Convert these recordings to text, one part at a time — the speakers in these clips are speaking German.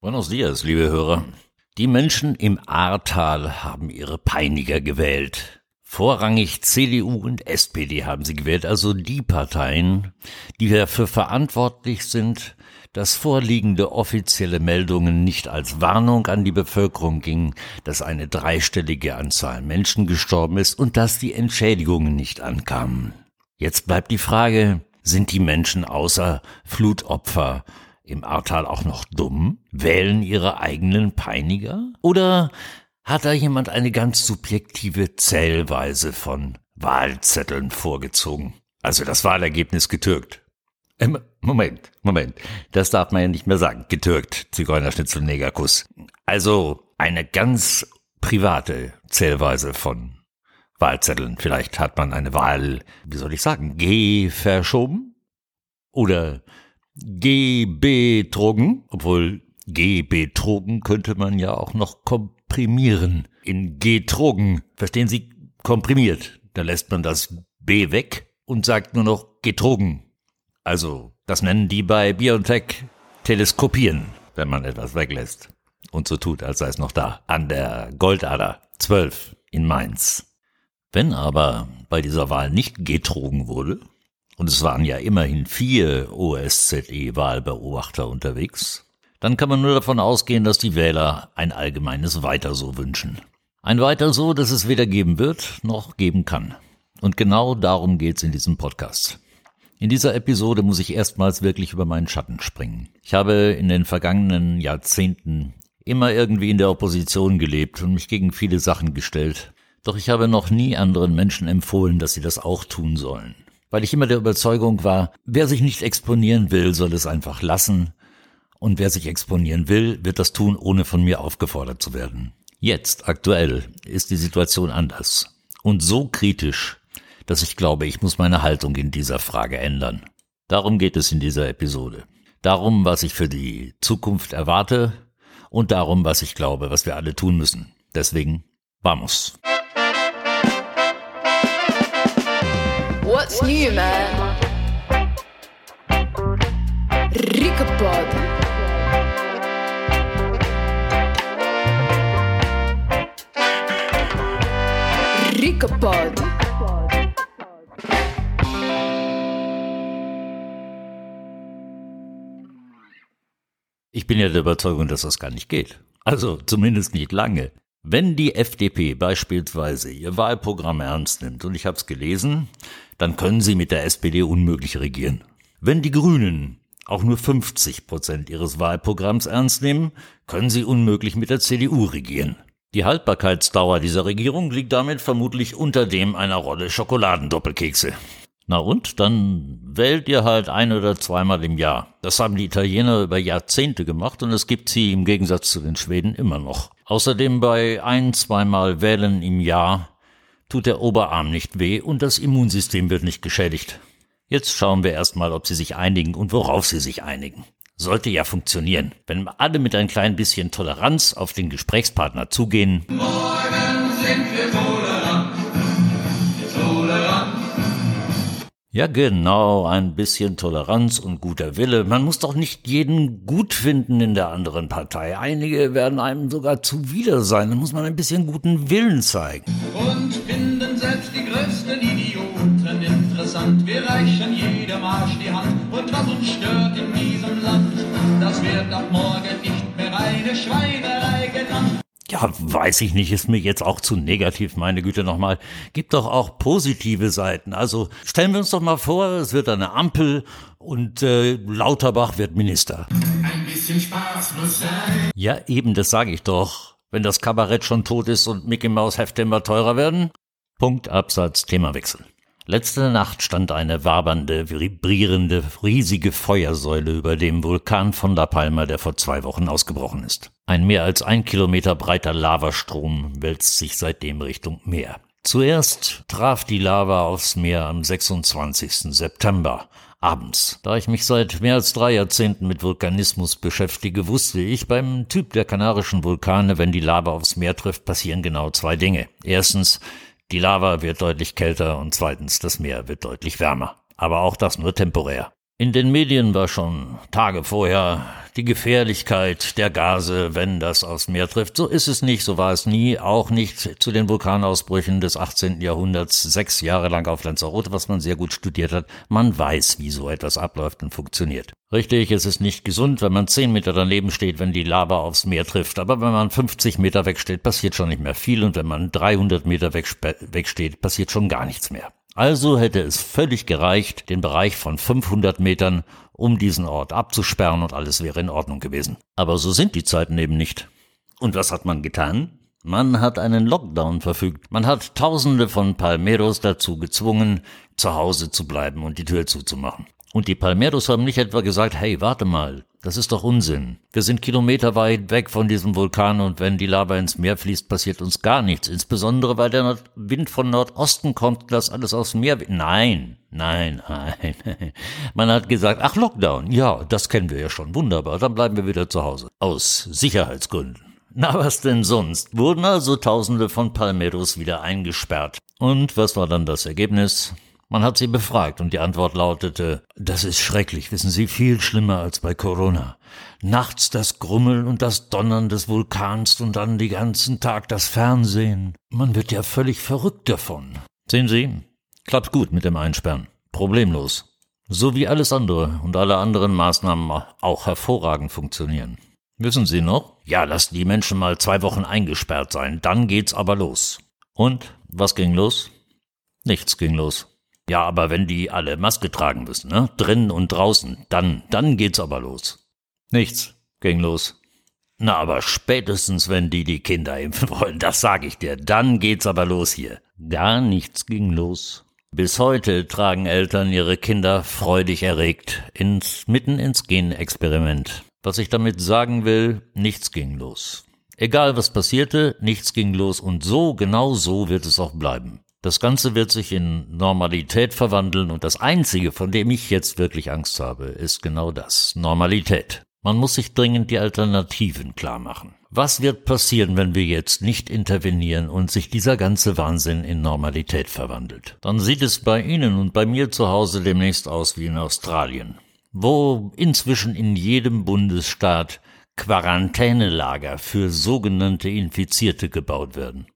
Buenos dias, liebe Hörer. Die Menschen im Ahrtal haben ihre Peiniger gewählt. Vorrangig CDU und SPD haben sie gewählt, also die Parteien, die dafür verantwortlich sind, dass vorliegende offizielle Meldungen nicht als Warnung an die Bevölkerung gingen, dass eine dreistellige Anzahl Menschen gestorben ist und dass die Entschädigungen nicht ankamen. Jetzt bleibt die Frage, sind die Menschen außer Flutopfer im Ahrtal auch noch dumm? Wählen ihre eigenen Peiniger? Oder hat da jemand eine ganz subjektive Zählweise von Wahlzetteln vorgezogen? Also das Wahlergebnis getürkt. Ähm, Moment, Moment. Das darf man ja nicht mehr sagen. Getürkt. Zigeunerschnitzel, Negerkuss. Also eine ganz private Zählweise von Wahlzetteln. Vielleicht hat man eine Wahl, wie soll ich sagen, G verschoben? Oder G betrogen, obwohl G betrogen könnte man ja auch noch komprimieren. In getrogen, verstehen Sie, komprimiert. Da lässt man das B weg und sagt nur noch getrogen. Also, das nennen die bei BioNTech teleskopieren, wenn man etwas weglässt. Und so tut, als sei es noch da. An der Goldader 12 in Mainz. Wenn aber bei dieser Wahl nicht getrogen wurde, und es waren ja immerhin vier OSZE-Wahlbeobachter unterwegs, dann kann man nur davon ausgehen, dass die Wähler ein allgemeines Weiter so wünschen. Ein Weiter so, das es weder geben wird noch geben kann. Und genau darum geht's in diesem Podcast. In dieser Episode muss ich erstmals wirklich über meinen Schatten springen. Ich habe in den vergangenen Jahrzehnten immer irgendwie in der Opposition gelebt und mich gegen viele Sachen gestellt. Doch ich habe noch nie anderen Menschen empfohlen, dass sie das auch tun sollen weil ich immer der Überzeugung war, wer sich nicht exponieren will, soll es einfach lassen, und wer sich exponieren will, wird das tun, ohne von mir aufgefordert zu werden. Jetzt, aktuell, ist die Situation anders und so kritisch, dass ich glaube, ich muss meine Haltung in dieser Frage ändern. Darum geht es in dieser Episode. Darum, was ich für die Zukunft erwarte und darum, was ich glaube, was wir alle tun müssen. Deswegen, vamos! What's new, man? Ricapod. Ricapod. Ich bin ja der Überzeugung, dass das gar nicht geht. Also zumindest nicht lange. Wenn die FDP beispielsweise ihr Wahlprogramm ernst nimmt, und ich habe es gelesen, dann können sie mit der SPD unmöglich regieren. Wenn die Grünen auch nur 50 Prozent ihres Wahlprogramms ernst nehmen, können sie unmöglich mit der CDU regieren. Die Haltbarkeitsdauer dieser Regierung liegt damit vermutlich unter dem einer Rolle Schokoladendoppelkekse. Na und? Dann wählt ihr halt ein oder zweimal im Jahr. Das haben die Italiener über Jahrzehnte gemacht und es gibt sie im Gegensatz zu den Schweden immer noch. Außerdem bei ein, zweimal Wählen im Jahr tut der Oberarm nicht weh und das Immunsystem wird nicht geschädigt. Jetzt schauen wir erstmal, ob sie sich einigen und worauf sie sich einigen. Sollte ja funktionieren. Wenn alle mit ein klein bisschen Toleranz auf den Gesprächspartner zugehen. Morgen sind wir Ja, genau, ein bisschen Toleranz und guter Wille. Man muss doch nicht jeden gut finden in der anderen Partei. Einige werden einem sogar zuwider sein. Da muss man ein bisschen guten Willen zeigen. Und finden selbst die größten Idioten interessant. Wir reichen jedem Arsch die Hand. Und was uns stört in diesem Land, das wird ab morgen nicht mehr eine Schweinerei genannt. Ja, weiß ich nicht, ist mir jetzt auch zu negativ, meine Güte nochmal. Gibt doch auch positive Seiten. Also stellen wir uns doch mal vor, es wird eine Ampel und äh, Lauterbach wird Minister. Ein bisschen Spaß muss sein. Ja, eben, das sage ich doch. Wenn das Kabarett schon tot ist und Mickey Maus Hefte immer teurer werden. Punkt, Absatz, Themawechsel. Letzte Nacht stand eine wabernde, vibrierende, riesige Feuersäule über dem Vulkan von La Palma, der vor zwei Wochen ausgebrochen ist. Ein mehr als ein Kilometer breiter Lavastrom wälzt sich seitdem Richtung Meer. Zuerst traf die Lava aufs Meer am 26. September, abends. Da ich mich seit mehr als drei Jahrzehnten mit Vulkanismus beschäftige, wusste ich, beim Typ der kanarischen Vulkane, wenn die Lava aufs Meer trifft, passieren genau zwei Dinge. Erstens, die Lava wird deutlich kälter und zweitens, das Meer wird deutlich wärmer. Aber auch das nur temporär. In den Medien war schon Tage vorher die Gefährlichkeit der Gase, wenn das aufs Meer trifft. So ist es nicht, so war es nie, auch nicht zu den Vulkanausbrüchen des 18. Jahrhunderts, sechs Jahre lang auf Lanzarote, was man sehr gut studiert hat. Man weiß, wie so etwas abläuft und funktioniert. Richtig, es ist nicht gesund, wenn man zehn Meter daneben steht, wenn die Lava aufs Meer trifft. Aber wenn man 50 Meter wegsteht, passiert schon nicht mehr viel und wenn man 300 Meter wegsteht, passiert schon gar nichts mehr. Also hätte es völlig gereicht, den Bereich von 500 Metern um diesen Ort abzusperren und alles wäre in Ordnung gewesen. Aber so sind die Zeiten eben nicht. Und was hat man getan? Man hat einen Lockdown verfügt. Man hat Tausende von Palmeros dazu gezwungen, zu Hause zu bleiben und die Tür zuzumachen. Und die Palmeros haben nicht etwa gesagt, hey, warte mal, das ist doch Unsinn. Wir sind kilometerweit weg von diesem Vulkan und wenn die Lava ins Meer fließt, passiert uns gar nichts. Insbesondere, weil der Wind von Nordosten kommt, das alles aus dem Meer. Nein, nein, nein. Man hat gesagt, ach, Lockdown. Ja, das kennen wir ja schon. Wunderbar. Dann bleiben wir wieder zu Hause. Aus Sicherheitsgründen. Na, was denn sonst? Wurden also Tausende von Palmeros wieder eingesperrt. Und was war dann das Ergebnis? Man hat sie befragt und die Antwort lautete, das ist schrecklich, wissen Sie, viel schlimmer als bei Corona. Nachts das Grummeln und das Donnern des Vulkans und dann die ganzen Tag das Fernsehen. Man wird ja völlig verrückt davon. Sehen Sie, klappt gut mit dem Einsperren. Problemlos. So wie alles andere und alle anderen Maßnahmen auch hervorragend funktionieren. Wissen Sie noch? Ja, lassen die Menschen mal zwei Wochen eingesperrt sein, dann geht's aber los. Und was ging los? Nichts ging los. Ja, aber wenn die alle Maske tragen müssen, ne? Drinnen und draußen, dann, dann geht's aber los. Nichts ging los. Na, aber spätestens, wenn die die Kinder impfen wollen, das sag ich dir, dann geht's aber los hier. Gar nichts ging los. Bis heute tragen Eltern ihre Kinder freudig erregt ins, mitten ins Genexperiment. Was ich damit sagen will, nichts ging los. Egal was passierte, nichts ging los und so, genau so wird es auch bleiben. Das Ganze wird sich in Normalität verwandeln und das Einzige, von dem ich jetzt wirklich Angst habe, ist genau das, Normalität. Man muss sich dringend die Alternativen klar machen. Was wird passieren, wenn wir jetzt nicht intervenieren und sich dieser ganze Wahnsinn in Normalität verwandelt? Dann sieht es bei Ihnen und bei mir zu Hause demnächst aus wie in Australien, wo inzwischen in jedem Bundesstaat Quarantänelager für sogenannte Infizierte gebaut werden.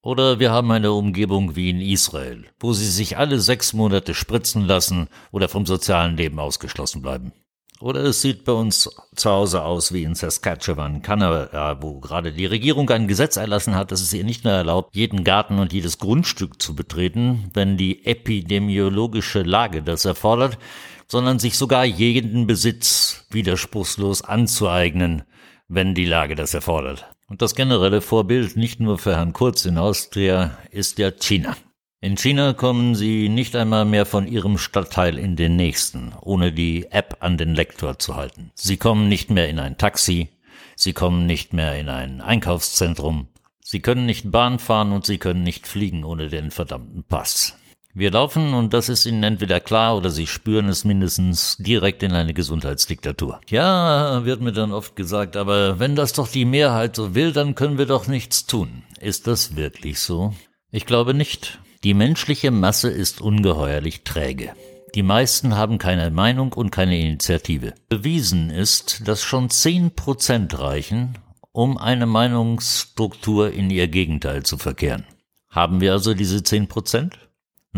Oder wir haben eine Umgebung wie in Israel, wo sie sich alle sechs Monate spritzen lassen oder vom sozialen Leben ausgeschlossen bleiben. Oder es sieht bei uns zu Hause aus wie in Saskatchewan, Kanada, wo gerade die Regierung ein Gesetz erlassen hat, dass es ihr nicht mehr erlaubt, jeden Garten und jedes Grundstück zu betreten, wenn die epidemiologische Lage das erfordert, sondern sich sogar jeden Besitz widerspruchslos anzueignen, wenn die Lage das erfordert. Und das generelle Vorbild nicht nur für Herrn Kurz in Austria ist ja China. In China kommen Sie nicht einmal mehr von Ihrem Stadtteil in den nächsten, ohne die App an den Lektor zu halten. Sie kommen nicht mehr in ein Taxi, Sie kommen nicht mehr in ein Einkaufszentrum, Sie können nicht Bahn fahren und Sie können nicht fliegen ohne den verdammten Pass. Wir laufen, und das ist Ihnen entweder klar oder Sie spüren es mindestens, direkt in eine Gesundheitsdiktatur. Ja, wird mir dann oft gesagt, aber wenn das doch die Mehrheit so will, dann können wir doch nichts tun. Ist das wirklich so? Ich glaube nicht. Die menschliche Masse ist ungeheuerlich träge. Die meisten haben keine Meinung und keine Initiative. Bewiesen ist, dass schon zehn Prozent reichen, um eine Meinungsstruktur in ihr Gegenteil zu verkehren. Haben wir also diese zehn Prozent?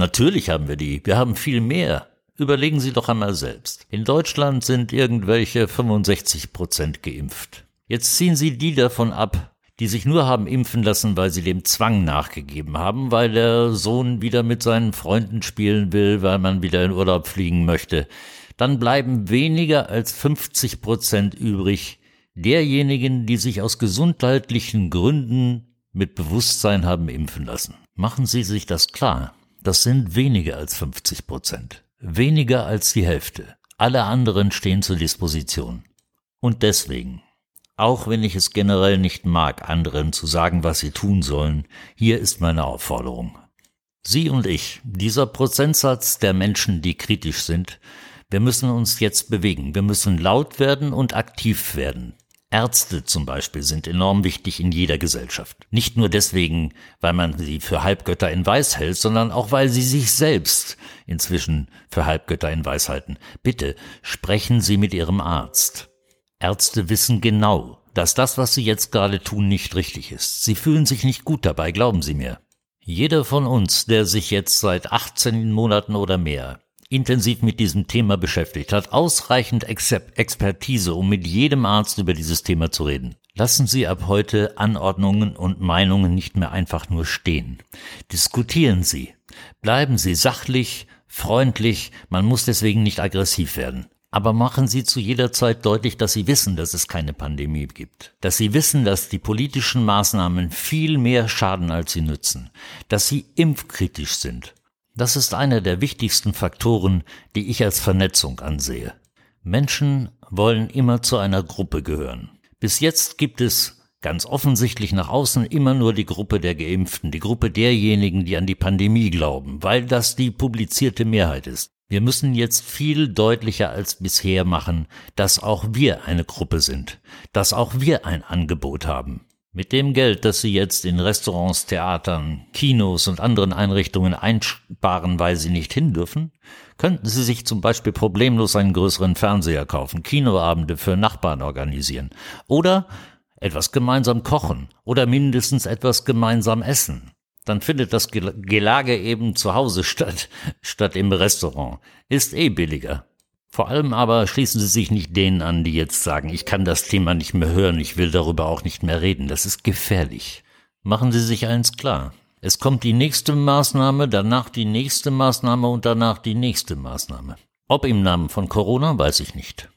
Natürlich haben wir die. Wir haben viel mehr. Überlegen Sie doch einmal selbst. In Deutschland sind irgendwelche 65 Prozent geimpft. Jetzt ziehen Sie die davon ab, die sich nur haben impfen lassen, weil sie dem Zwang nachgegeben haben, weil der Sohn wieder mit seinen Freunden spielen will, weil man wieder in Urlaub fliegen möchte. Dann bleiben weniger als 50 Prozent übrig derjenigen, die sich aus gesundheitlichen Gründen mit Bewusstsein haben impfen lassen. Machen Sie sich das klar. Das sind weniger als 50 Prozent. Weniger als die Hälfte. Alle anderen stehen zur Disposition. Und deswegen, auch wenn ich es generell nicht mag, anderen zu sagen, was sie tun sollen, hier ist meine Aufforderung. Sie und ich, dieser Prozentsatz der Menschen, die kritisch sind, Wir müssen uns jetzt bewegen. Wir müssen laut werden und aktiv werden. Ärzte zum Beispiel sind enorm wichtig in jeder Gesellschaft. Nicht nur deswegen, weil man sie für Halbgötter in Weiß hält, sondern auch weil sie sich selbst inzwischen für Halbgötter in Weiß halten. Bitte sprechen Sie mit Ihrem Arzt. Ärzte wissen genau, dass das, was Sie jetzt gerade tun, nicht richtig ist. Sie fühlen sich nicht gut dabei, glauben Sie mir. Jeder von uns, der sich jetzt seit 18 Monaten oder mehr intensiv mit diesem Thema beschäftigt, hat ausreichend Ex Expertise, um mit jedem Arzt über dieses Thema zu reden. Lassen Sie ab heute Anordnungen und Meinungen nicht mehr einfach nur stehen. Diskutieren Sie. Bleiben Sie sachlich, freundlich, man muss deswegen nicht aggressiv werden. Aber machen Sie zu jeder Zeit deutlich, dass Sie wissen, dass es keine Pandemie gibt. Dass Sie wissen, dass die politischen Maßnahmen viel mehr schaden, als sie nützen. Dass Sie impfkritisch sind. Das ist einer der wichtigsten Faktoren, die ich als Vernetzung ansehe. Menschen wollen immer zu einer Gruppe gehören. Bis jetzt gibt es ganz offensichtlich nach außen immer nur die Gruppe der Geimpften, die Gruppe derjenigen, die an die Pandemie glauben, weil das die publizierte Mehrheit ist. Wir müssen jetzt viel deutlicher als bisher machen, dass auch wir eine Gruppe sind, dass auch wir ein Angebot haben. Mit dem Geld, das Sie jetzt in Restaurants, Theatern, Kinos und anderen Einrichtungen einsparen, weil Sie nicht hin dürfen, könnten Sie sich zum Beispiel problemlos einen größeren Fernseher kaufen, Kinoabende für Nachbarn organisieren oder etwas gemeinsam kochen oder mindestens etwas gemeinsam essen. Dann findet das Gelage eben zu Hause statt, statt im Restaurant. Ist eh billiger. Vor allem aber schließen Sie sich nicht denen an, die jetzt sagen, ich kann das Thema nicht mehr hören, ich will darüber auch nicht mehr reden. Das ist gefährlich. Machen Sie sich eins klar. Es kommt die nächste Maßnahme, danach die nächste Maßnahme und danach die nächste Maßnahme. Ob im Namen von Corona, weiß ich nicht.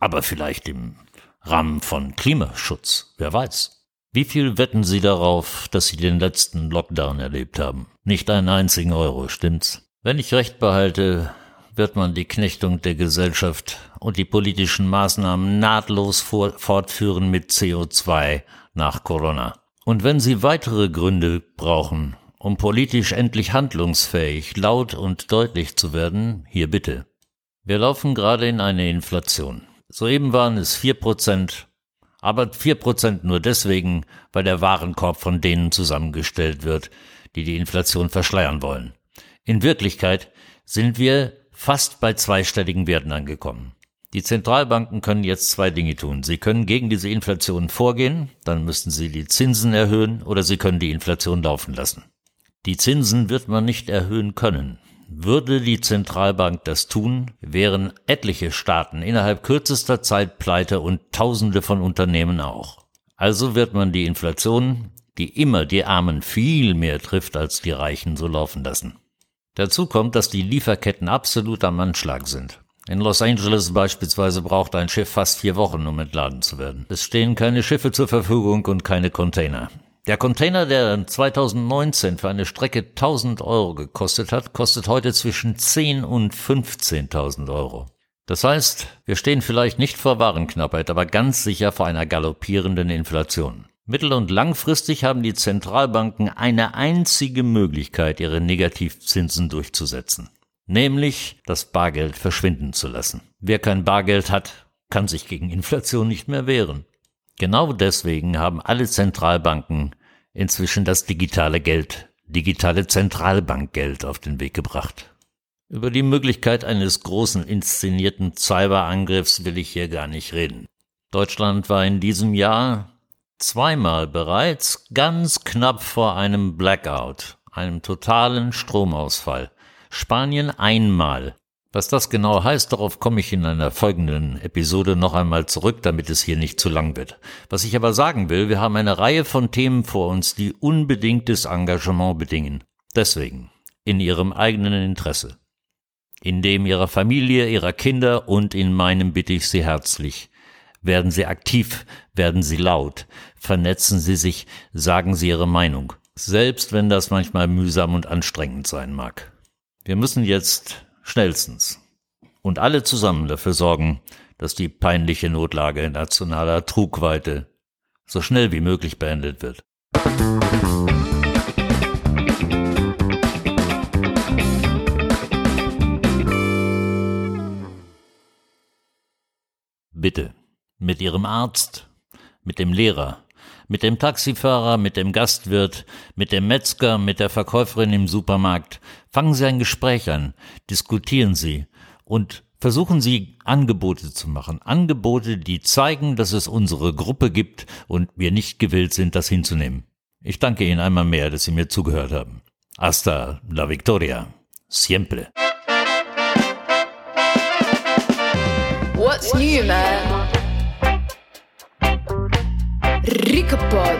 Aber vielleicht im Rahmen von Klimaschutz, wer weiß. Wie viel wetten Sie darauf, dass Sie den letzten Lockdown erlebt haben? Nicht einen einzigen Euro, stimmt's? Wenn ich recht behalte, wird man die Knechtung der Gesellschaft und die politischen Maßnahmen nahtlos fortführen mit CO2 nach Corona. Und wenn Sie weitere Gründe brauchen, um politisch endlich handlungsfähig, laut und deutlich zu werden, hier bitte. Wir laufen gerade in eine Inflation. Soeben waren es vier Prozent, aber vier Prozent nur deswegen, weil der Warenkorb von denen zusammengestellt wird, die die Inflation verschleiern wollen. In Wirklichkeit sind wir fast bei zweistelligen Werten angekommen. Die Zentralbanken können jetzt zwei Dinge tun. Sie können gegen diese Inflation vorgehen, dann müssten sie die Zinsen erhöhen oder sie können die Inflation laufen lassen. Die Zinsen wird man nicht erhöhen können. Würde die Zentralbank das tun, wären etliche Staaten innerhalb kürzester Zeit pleite und Tausende von Unternehmen auch. Also wird man die Inflation, die immer die Armen viel mehr trifft als die Reichen, so laufen lassen. Dazu kommt, dass die Lieferketten absolut am Anschlag sind. In Los Angeles beispielsweise braucht ein Schiff fast vier Wochen, um entladen zu werden. Es stehen keine Schiffe zur Verfügung und keine Container. Der Container, der 2019 für eine Strecke 1000 Euro gekostet hat, kostet heute zwischen 10 und 15.000 Euro. Das heißt, wir stehen vielleicht nicht vor Warenknappheit, aber ganz sicher vor einer galoppierenden Inflation. Mittel- und langfristig haben die Zentralbanken eine einzige Möglichkeit, ihre Negativzinsen durchzusetzen, nämlich das Bargeld verschwinden zu lassen. Wer kein Bargeld hat, kann sich gegen Inflation nicht mehr wehren. Genau deswegen haben alle Zentralbanken inzwischen das digitale Geld, digitale Zentralbankgeld auf den Weg gebracht. Über die Möglichkeit eines großen inszenierten Cyberangriffs will ich hier gar nicht reden. Deutschland war in diesem Jahr zweimal bereits ganz knapp vor einem Blackout, einem totalen Stromausfall. Spanien einmal. Was das genau heißt, darauf komme ich in einer folgenden Episode noch einmal zurück, damit es hier nicht zu lang wird. Was ich aber sagen will, wir haben eine Reihe von Themen vor uns, die unbedingtes Engagement bedingen. Deswegen, in Ihrem eigenen Interesse. In dem Ihrer Familie, Ihrer Kinder und in meinem bitte ich Sie herzlich. Werden Sie aktiv, werden Sie laut, vernetzen Sie sich, sagen Sie Ihre Meinung, selbst wenn das manchmal mühsam und anstrengend sein mag. Wir müssen jetzt schnellstens und alle zusammen dafür sorgen, dass die peinliche Notlage nationaler Trugweite so schnell wie möglich beendet wird. Bitte. Mit Ihrem Arzt, mit dem Lehrer, mit dem Taxifahrer, mit dem Gastwirt, mit dem Metzger, mit der Verkäuferin im Supermarkt. Fangen Sie ein Gespräch an, diskutieren Sie und versuchen Sie Angebote zu machen. Angebote, die zeigen, dass es unsere Gruppe gibt und wir nicht gewillt sind, das hinzunehmen. Ich danke Ihnen einmal mehr, dass Sie mir zugehört haben. Hasta la victoria. Siempre. What's new, man? Рикопод.